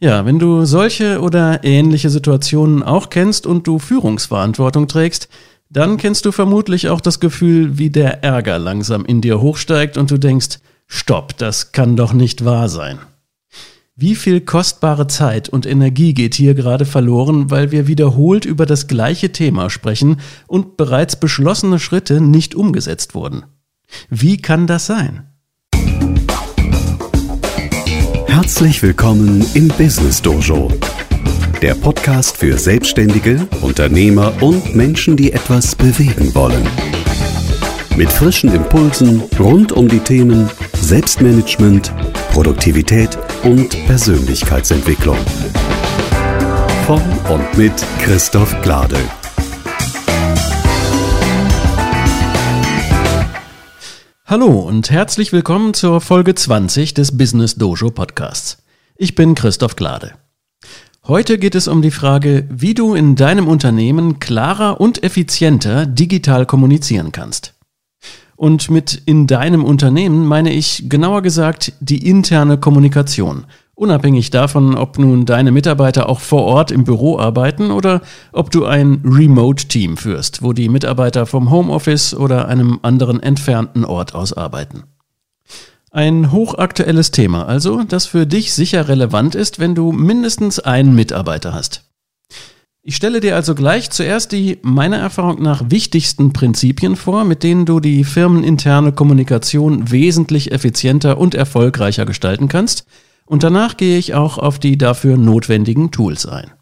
Ja, wenn du solche oder ähnliche Situationen auch kennst und du Führungsverantwortung trägst, dann kennst du vermutlich auch das Gefühl, wie der Ärger langsam in dir hochsteigt und du denkst, stopp, das kann doch nicht wahr sein. Wie viel kostbare Zeit und Energie geht hier gerade verloren, weil wir wiederholt über das gleiche Thema sprechen und bereits beschlossene Schritte nicht umgesetzt wurden? Wie kann das sein? Herzlich willkommen im Business Dojo, der Podcast für Selbstständige, Unternehmer und Menschen, die etwas bewegen wollen. Mit frischen Impulsen rund um die Themen Selbstmanagement, Produktivität und Persönlichkeitsentwicklung. Von und mit Christoph Glade. Hallo und herzlich willkommen zur Folge 20 des Business Dojo Podcasts. Ich bin Christoph Glade. Heute geht es um die Frage, wie du in deinem Unternehmen klarer und effizienter digital kommunizieren kannst. Und mit in deinem Unternehmen meine ich genauer gesagt die interne Kommunikation – Unabhängig davon, ob nun deine Mitarbeiter auch vor Ort im Büro arbeiten oder ob du ein Remote-Team führst, wo die Mitarbeiter vom Homeoffice oder einem anderen entfernten Ort aus arbeiten. Ein hochaktuelles Thema also, das für dich sicher relevant ist, wenn du mindestens einen Mitarbeiter hast. Ich stelle dir also gleich zuerst die meiner Erfahrung nach wichtigsten Prinzipien vor, mit denen du die firmeninterne Kommunikation wesentlich effizienter und erfolgreicher gestalten kannst – und danach gehe ich auch auf die dafür notwendigen Tools ein.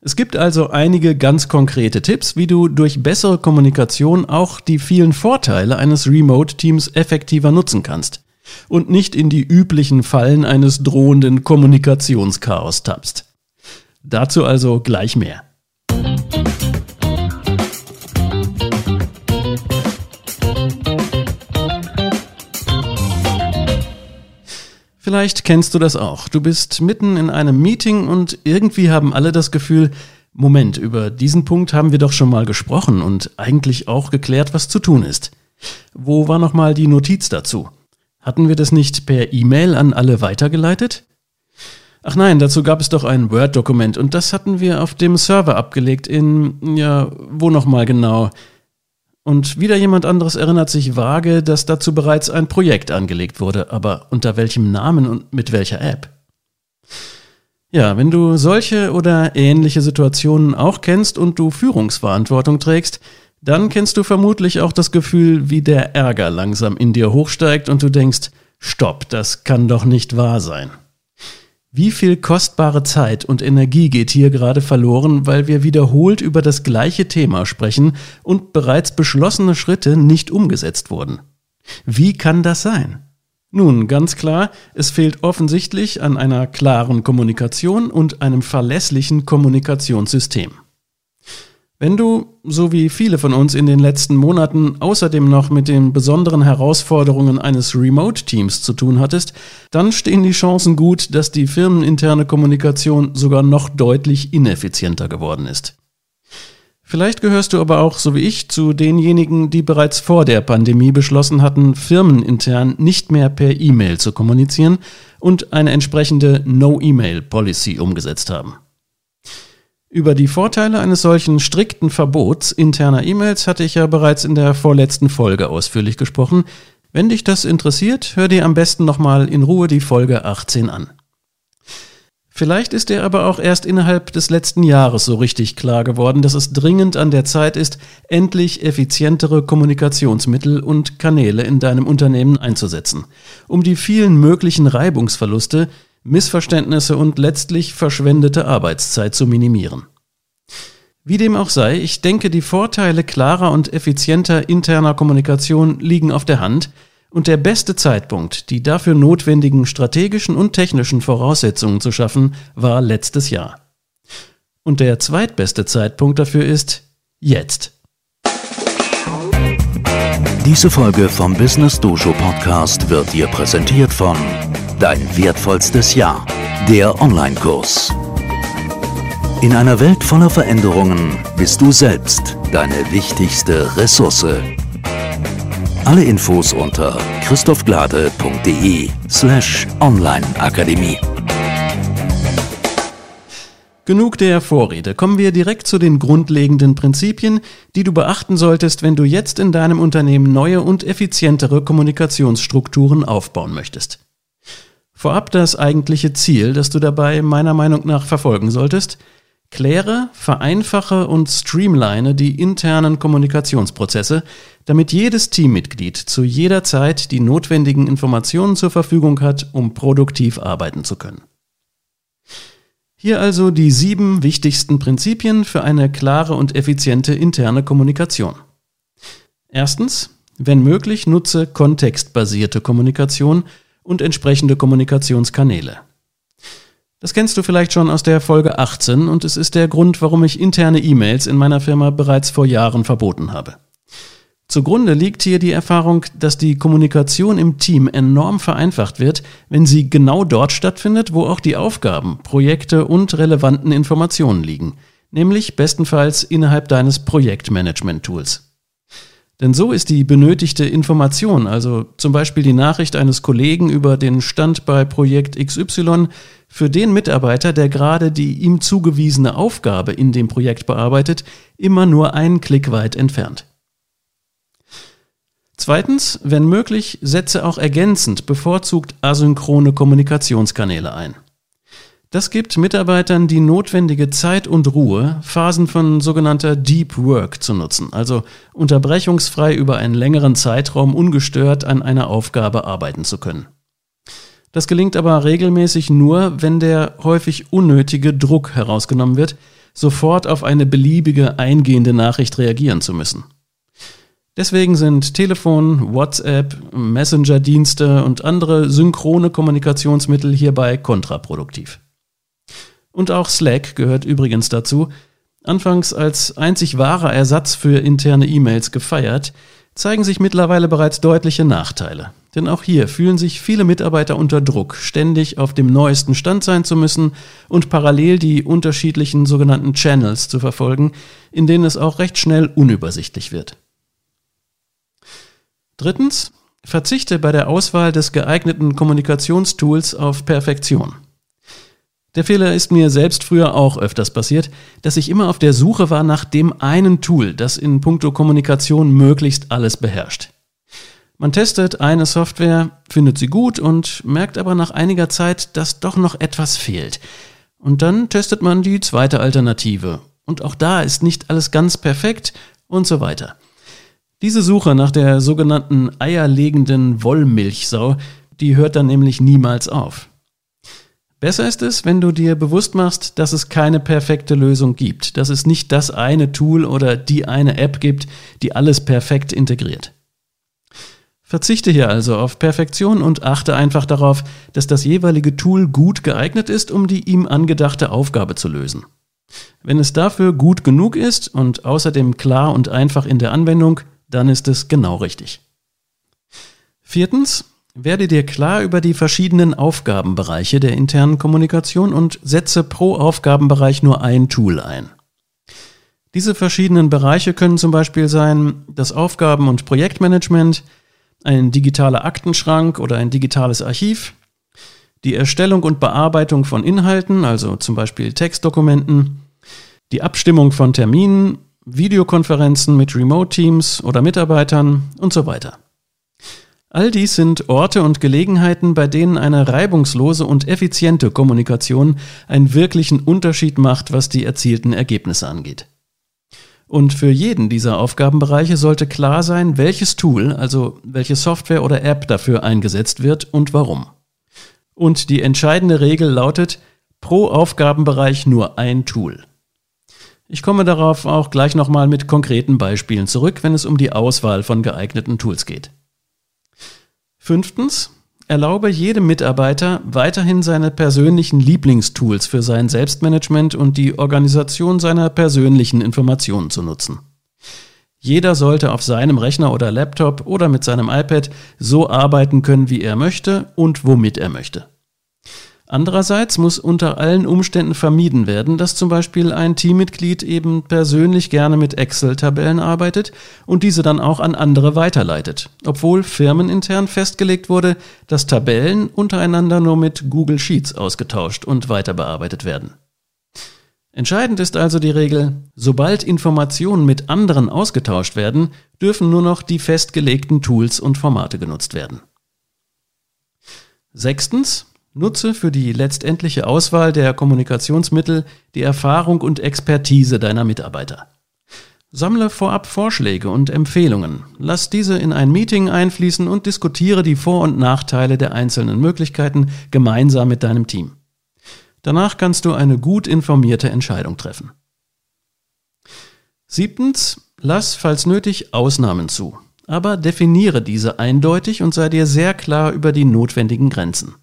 Es gibt also einige ganz konkrete Tipps, wie du durch bessere Kommunikation auch die vielen Vorteile eines Remote-Teams effektiver nutzen kannst und nicht in die üblichen Fallen eines drohenden Kommunikationschaos tappst. Dazu also gleich mehr. Vielleicht kennst du das auch. Du bist mitten in einem Meeting und irgendwie haben alle das Gefühl, Moment, über diesen Punkt haben wir doch schon mal gesprochen und eigentlich auch geklärt, was zu tun ist. Wo war nochmal die Notiz dazu? Hatten wir das nicht per E-Mail an alle weitergeleitet? Ach nein, dazu gab es doch ein Word-Dokument und das hatten wir auf dem Server abgelegt in, ja, wo nochmal genau? Und wieder jemand anderes erinnert sich vage, dass dazu bereits ein Projekt angelegt wurde, aber unter welchem Namen und mit welcher App? Ja, wenn du solche oder ähnliche Situationen auch kennst und du Führungsverantwortung trägst, dann kennst du vermutlich auch das Gefühl, wie der Ärger langsam in dir hochsteigt und du denkst, stopp, das kann doch nicht wahr sein. Wie viel kostbare Zeit und Energie geht hier gerade verloren, weil wir wiederholt über das gleiche Thema sprechen und bereits beschlossene Schritte nicht umgesetzt wurden? Wie kann das sein? Nun, ganz klar, es fehlt offensichtlich an einer klaren Kommunikation und einem verlässlichen Kommunikationssystem. Wenn du, so wie viele von uns in den letzten Monaten, außerdem noch mit den besonderen Herausforderungen eines Remote-Teams zu tun hattest, dann stehen die Chancen gut, dass die firmeninterne Kommunikation sogar noch deutlich ineffizienter geworden ist. Vielleicht gehörst du aber auch, so wie ich, zu denjenigen, die bereits vor der Pandemie beschlossen hatten, firmenintern nicht mehr per E-Mail zu kommunizieren und eine entsprechende No-E-Mail-Policy umgesetzt haben. Über die Vorteile eines solchen strikten Verbots interner E-Mails hatte ich ja bereits in der vorletzten Folge ausführlich gesprochen. Wenn dich das interessiert, hör dir am besten nochmal in Ruhe die Folge 18 an. Vielleicht ist dir aber auch erst innerhalb des letzten Jahres so richtig klar geworden, dass es dringend an der Zeit ist, endlich effizientere Kommunikationsmittel und Kanäle in deinem Unternehmen einzusetzen, um die vielen möglichen Reibungsverluste, Missverständnisse und letztlich verschwendete Arbeitszeit zu minimieren. Wie dem auch sei, ich denke, die Vorteile klarer und effizienter interner Kommunikation liegen auf der Hand und der beste Zeitpunkt, die dafür notwendigen strategischen und technischen Voraussetzungen zu schaffen, war letztes Jahr. Und der zweitbeste Zeitpunkt dafür ist jetzt. Diese Folge vom Business Dojo Podcast wird dir präsentiert von Dein wertvollstes Jahr. Der Online-Kurs. In einer Welt voller Veränderungen bist du selbst deine wichtigste Ressource. Alle Infos unter christophglade.de slash onlineakademie. Genug der Vorrede. Kommen wir direkt zu den grundlegenden Prinzipien, die du beachten solltest, wenn du jetzt in deinem Unternehmen neue und effizientere Kommunikationsstrukturen aufbauen möchtest. Vorab das eigentliche Ziel, das du dabei meiner Meinung nach verfolgen solltest. Kläre, vereinfache und streamline die internen Kommunikationsprozesse, damit jedes Teammitglied zu jeder Zeit die notwendigen Informationen zur Verfügung hat, um produktiv arbeiten zu können. Hier also die sieben wichtigsten Prinzipien für eine klare und effiziente interne Kommunikation. Erstens, wenn möglich, nutze kontextbasierte Kommunikation und entsprechende Kommunikationskanäle. Das kennst du vielleicht schon aus der Folge 18 und es ist der Grund, warum ich interne E-Mails in meiner Firma bereits vor Jahren verboten habe. Zugrunde liegt hier die Erfahrung, dass die Kommunikation im Team enorm vereinfacht wird, wenn sie genau dort stattfindet, wo auch die Aufgaben, Projekte und relevanten Informationen liegen, nämlich bestenfalls innerhalb deines Projektmanagement-Tools. Denn so ist die benötigte Information, also zum Beispiel die Nachricht eines Kollegen über den Stand bei Projekt XY, für den Mitarbeiter, der gerade die ihm zugewiesene Aufgabe in dem Projekt bearbeitet, immer nur einen Klick weit entfernt. Zweitens, wenn möglich, setze auch ergänzend bevorzugt asynchrone Kommunikationskanäle ein. Das gibt Mitarbeitern die notwendige Zeit und Ruhe, Phasen von sogenannter Deep Work zu nutzen, also unterbrechungsfrei über einen längeren Zeitraum ungestört an einer Aufgabe arbeiten zu können. Das gelingt aber regelmäßig nur, wenn der häufig unnötige Druck herausgenommen wird, sofort auf eine beliebige eingehende Nachricht reagieren zu müssen. Deswegen sind Telefon, WhatsApp, Messenger-Dienste und andere synchrone Kommunikationsmittel hierbei kontraproduktiv. Und auch Slack gehört übrigens dazu. Anfangs als einzig wahrer Ersatz für interne E-Mails gefeiert, zeigen sich mittlerweile bereits deutliche Nachteile. Denn auch hier fühlen sich viele Mitarbeiter unter Druck, ständig auf dem neuesten Stand sein zu müssen und parallel die unterschiedlichen sogenannten Channels zu verfolgen, in denen es auch recht schnell unübersichtlich wird. Drittens, verzichte bei der Auswahl des geeigneten Kommunikationstools auf Perfektion. Der Fehler ist mir selbst früher auch öfters passiert, dass ich immer auf der Suche war nach dem einen Tool, das in puncto Kommunikation möglichst alles beherrscht. Man testet eine Software, findet sie gut und merkt aber nach einiger Zeit, dass doch noch etwas fehlt. Und dann testet man die zweite Alternative. Und auch da ist nicht alles ganz perfekt und so weiter. Diese Suche nach der sogenannten eierlegenden Wollmilchsau, die hört dann nämlich niemals auf. Besser ist es, wenn du dir bewusst machst, dass es keine perfekte Lösung gibt, dass es nicht das eine Tool oder die eine App gibt, die alles perfekt integriert. Verzichte hier also auf Perfektion und achte einfach darauf, dass das jeweilige Tool gut geeignet ist, um die ihm angedachte Aufgabe zu lösen. Wenn es dafür gut genug ist und außerdem klar und einfach in der Anwendung, dann ist es genau richtig. Viertens, werde dir klar über die verschiedenen Aufgabenbereiche der internen Kommunikation und setze pro Aufgabenbereich nur ein Tool ein. Diese verschiedenen Bereiche können zum Beispiel sein das Aufgaben- und Projektmanagement, ein digitaler Aktenschrank oder ein digitales Archiv, die Erstellung und Bearbeitung von Inhalten, also zum Beispiel Textdokumenten, die Abstimmung von Terminen Videokonferenzen mit Remote-Teams oder Mitarbeitern und so weiter. All dies sind Orte und Gelegenheiten, bei denen eine reibungslose und effiziente Kommunikation einen wirklichen Unterschied macht, was die erzielten Ergebnisse angeht. Und für jeden dieser Aufgabenbereiche sollte klar sein, welches Tool, also welche Software oder App dafür eingesetzt wird und warum. Und die entscheidende Regel lautet, pro Aufgabenbereich nur ein Tool. Ich komme darauf auch gleich nochmal mit konkreten Beispielen zurück, wenn es um die Auswahl von geeigneten Tools geht. Fünftens, erlaube jedem Mitarbeiter weiterhin seine persönlichen Lieblingstools für sein Selbstmanagement und die Organisation seiner persönlichen Informationen zu nutzen. Jeder sollte auf seinem Rechner oder Laptop oder mit seinem iPad so arbeiten können, wie er möchte und womit er möchte. Andererseits muss unter allen Umständen vermieden werden, dass zum Beispiel ein Teammitglied eben persönlich gerne mit Excel-Tabellen arbeitet und diese dann auch an andere weiterleitet, obwohl firmenintern festgelegt wurde, dass Tabellen untereinander nur mit Google Sheets ausgetauscht und weiter bearbeitet werden. Entscheidend ist also die Regel, sobald Informationen mit anderen ausgetauscht werden, dürfen nur noch die festgelegten Tools und Formate genutzt werden. Sechstens, nutze für die letztendliche Auswahl der Kommunikationsmittel die Erfahrung und Expertise deiner Mitarbeiter. Sammle vorab Vorschläge und Empfehlungen, lass diese in ein Meeting einfließen und diskutiere die Vor- und Nachteile der einzelnen Möglichkeiten gemeinsam mit deinem Team. Danach kannst du eine gut informierte Entscheidung treffen. Siebtens, lass, falls nötig, Ausnahmen zu, aber definiere diese eindeutig und sei dir sehr klar über die notwendigen Grenzen.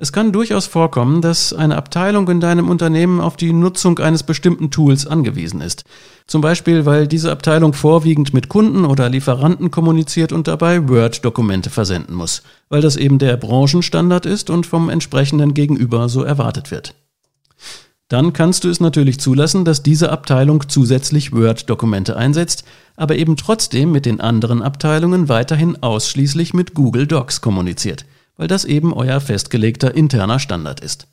Es kann durchaus vorkommen, dass eine Abteilung in deinem Unternehmen auf die Nutzung eines bestimmten Tools angewiesen ist. Zum Beispiel, weil diese Abteilung vorwiegend mit Kunden oder Lieferanten kommuniziert und dabei Word-Dokumente versenden muss, weil das eben der Branchenstandard ist und vom entsprechenden Gegenüber so erwartet wird. Dann kannst du es natürlich zulassen, dass diese Abteilung zusätzlich Word-Dokumente einsetzt, aber eben trotzdem mit den anderen Abteilungen weiterhin ausschließlich mit Google Docs kommuniziert – weil das eben euer festgelegter interner Standard ist.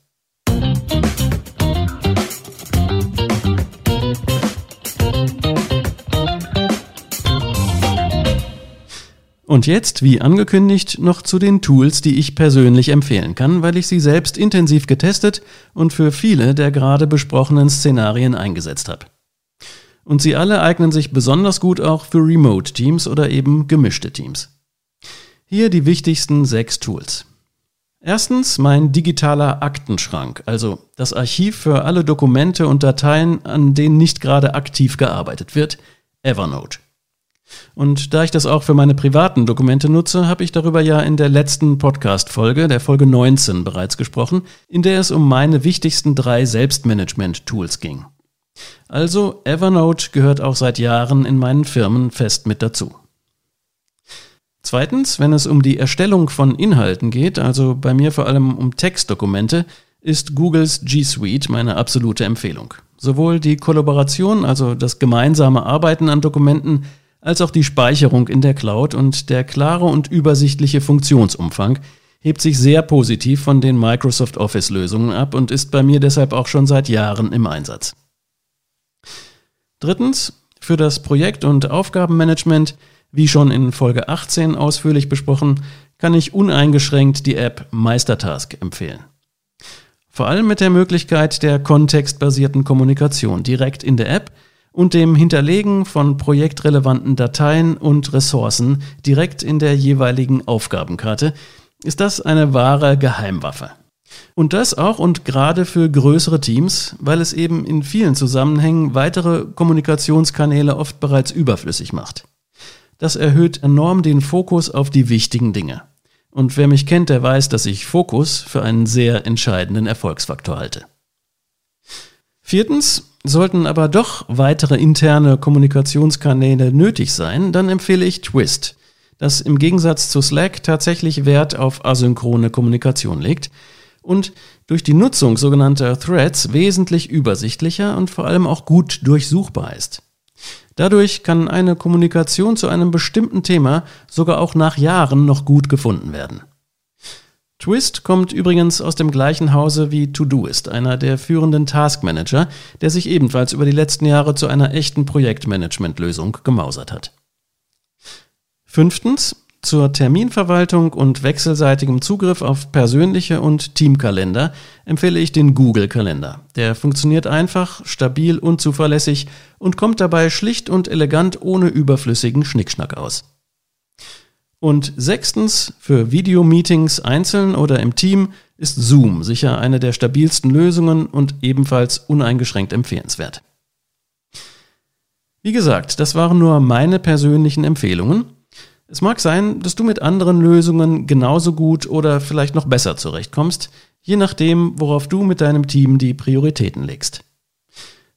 Und jetzt, wie angekündigt, noch zu den Tools, die ich persönlich empfehlen kann, weil ich sie selbst intensiv getestet und für viele der gerade besprochenen Szenarien eingesetzt habe. Und sie alle eignen sich besonders gut auch für Remote-Teams oder eben gemischte Teams. Hier die wichtigsten sechs Tools. Erstens mein digitaler Aktenschrank, also das Archiv für alle Dokumente und Dateien, an denen nicht gerade aktiv gearbeitet wird, Evernote. Und da ich das auch für meine privaten Dokumente nutze, habe ich darüber ja in der letzten Podcast-Folge, der Folge 19, bereits gesprochen, in der es um meine wichtigsten drei Selbstmanagement-Tools ging. Also Evernote gehört auch seit Jahren in meinen Firmen fest mit dazu. Zweitens, wenn es um die Erstellung von Inhalten geht, also bei mir vor allem um Textdokumente, ist Googles G Suite meine absolute Empfehlung. Sowohl die Kollaboration, also das gemeinsame Arbeiten an Dokumenten, als auch die Speicherung in der Cloud und der klare und übersichtliche Funktionsumfang hebt sich sehr positiv von den Microsoft Office Lösungen ab und ist bei mir deshalb auch schon seit Jahren im Einsatz. Drittens, für das Projekt- und Aufgabenmanagement wie schon in Folge 18 ausführlich besprochen, kann ich uneingeschränkt die App Meistertask empfehlen. Vor allem mit der Möglichkeit der kontextbasierten Kommunikation direkt in der App und dem Hinterlegen von projektrelevanten Dateien und Ressourcen direkt in der jeweiligen Aufgabenkarte ist das eine wahre Geheimwaffe. Und das auch und gerade für größere Teams, weil es eben in vielen Zusammenhängen weitere Kommunikationskanäle oft bereits überflüssig macht. Das erhöht enorm den Fokus auf die wichtigen Dinge. Und wer mich kennt, der weiß, dass ich Fokus für einen sehr entscheidenden Erfolgsfaktor halte. Viertens, sollten aber doch weitere interne Kommunikationskanäle nötig sein, dann empfehle ich Twist, das im Gegensatz zu Slack tatsächlich Wert auf asynchrone Kommunikation legt und durch die Nutzung sogenannter Threads wesentlich übersichtlicher und vor allem auch gut durchsuchbar ist. Dadurch kann eine Kommunikation zu einem bestimmten Thema sogar auch nach Jahren noch gut gefunden werden. Twist kommt übrigens aus dem gleichen Hause wie Todoist, einer der führenden Taskmanager, der sich ebenfalls über die letzten Jahre zu einer echten Projektmanagementlösung gemausert hat. Fünftens, zur Terminverwaltung und wechselseitigem Zugriff auf persönliche und Teamkalender empfehle ich den Google-Kalender. Der funktioniert einfach, stabil und zuverlässig und kommt dabei schlicht und elegant ohne überflüssigen Schnickschnack aus. Und sechstens, für Videomeetings einzeln oder im Team ist Zoom sicher eine der stabilsten Lösungen und ebenfalls uneingeschränkt empfehlenswert. Wie gesagt, das waren nur meine persönlichen Empfehlungen. Es mag sein, dass du mit anderen Lösungen genauso gut oder vielleicht noch besser zurechtkommst, je nachdem, worauf du mit deinem Team die Prioritäten legst.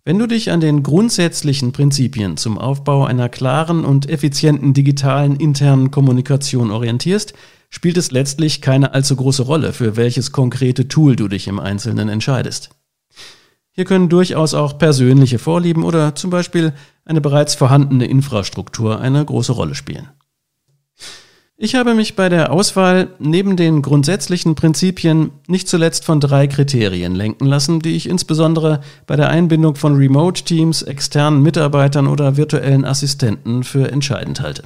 Wenn du dich an den grundsätzlichen Prinzipien zum Aufbau einer klaren und effizienten digitalen internen Kommunikation orientierst, spielt es letztlich keine allzu große Rolle, für welches konkrete Tool du dich im Einzelnen entscheidest. Hier können durchaus auch persönliche Vorlieben oder zum Beispiel eine bereits vorhandene Infrastruktur eine große Rolle spielen. Ich habe mich bei der Auswahl neben den grundsätzlichen Prinzipien nicht zuletzt von drei Kriterien lenken lassen, die ich insbesondere bei der Einbindung von Remote-Teams, externen Mitarbeitern oder virtuellen Assistenten für entscheidend halte.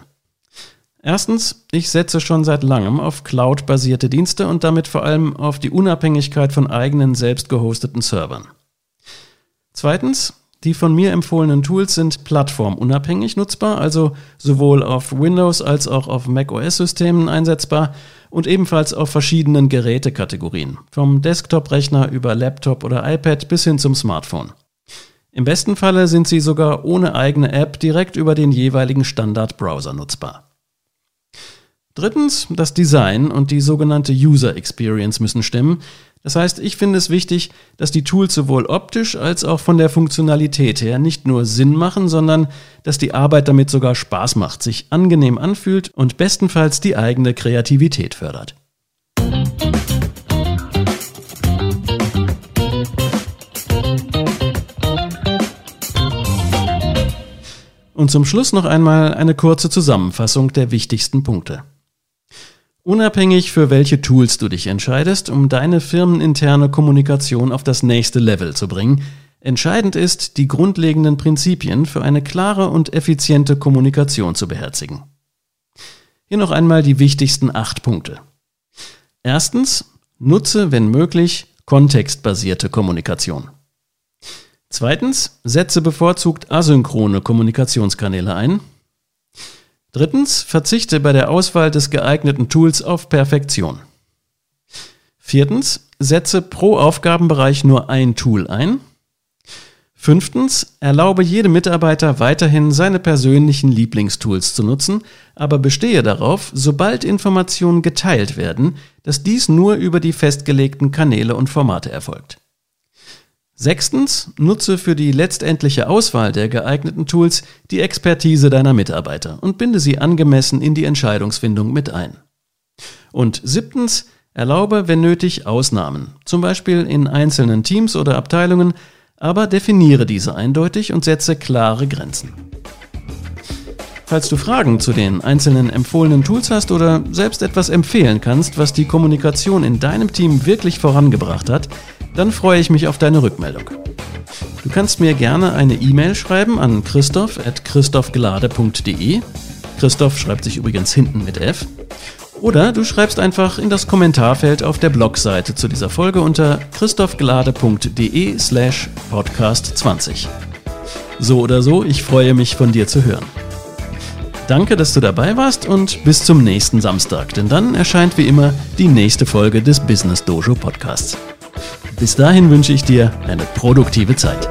Erstens, ich setze schon seit langem auf Cloud-basierte Dienste und damit vor allem auf die Unabhängigkeit von eigenen selbst gehosteten Servern. Zweitens, die von mir empfohlenen Tools sind plattformunabhängig nutzbar, also sowohl auf Windows als auch auf macOS-Systemen einsetzbar und ebenfalls auf verschiedenen Gerätekategorien, vom Desktop-Rechner über Laptop oder iPad bis hin zum Smartphone. Im besten Falle sind sie sogar ohne eigene App direkt über den jeweiligen Standard-Browser nutzbar. Drittens, das Design und die sogenannte User Experience müssen stimmen, das heißt, ich finde es wichtig, dass die Tools sowohl optisch als auch von der Funktionalität her nicht nur Sinn machen, sondern dass die Arbeit damit sogar Spaß macht, sich angenehm anfühlt und bestenfalls die eigene Kreativität fördert. Und zum Schluss noch einmal eine kurze Zusammenfassung der wichtigsten Punkte. Unabhängig für welche Tools du dich entscheidest, um deine firmeninterne Kommunikation auf das nächste Level zu bringen, entscheidend ist, die grundlegenden Prinzipien für eine klare und effiziente Kommunikation zu beherzigen. Hier noch einmal die wichtigsten acht Punkte. Erstens, nutze, wenn möglich, kontextbasierte Kommunikation. Zweitens, setze bevorzugt asynchrone Kommunikationskanäle ein. Drittens, verzichte bei der Auswahl des geeigneten Tools auf Perfektion. Viertens, setze pro Aufgabenbereich nur ein Tool ein. Fünftens, erlaube jedem Mitarbeiter weiterhin seine persönlichen Lieblingstools zu nutzen, aber bestehe darauf, sobald Informationen geteilt werden, dass dies nur über die festgelegten Kanäle und Formate erfolgt. Sechstens, nutze für die letztendliche Auswahl der geeigneten Tools die Expertise deiner Mitarbeiter und binde sie angemessen in die Entscheidungsfindung mit ein. Und siebtens, erlaube, wenn nötig, Ausnahmen, zum Beispiel in einzelnen Teams oder Abteilungen, aber definiere diese eindeutig und setze klare Grenzen. Falls du Fragen zu den einzelnen empfohlenen Tools hast oder selbst etwas empfehlen kannst, was die Kommunikation in deinem Team wirklich vorangebracht hat, dann freue ich mich auf deine Rückmeldung. Du kannst mir gerne eine E-Mail schreiben an christoph.christophgelade.de. Christoph schreibt sich übrigens hinten mit F. Oder du schreibst einfach in das Kommentarfeld auf der Blogseite zu dieser Folge unter christophgelade.de slash podcast 20. So oder so, ich freue mich von dir zu hören. Danke, dass du dabei warst und bis zum nächsten Samstag, denn dann erscheint wie immer die nächste Folge des Business Dojo Podcasts. Bis dahin wünsche ich dir eine produktive Zeit.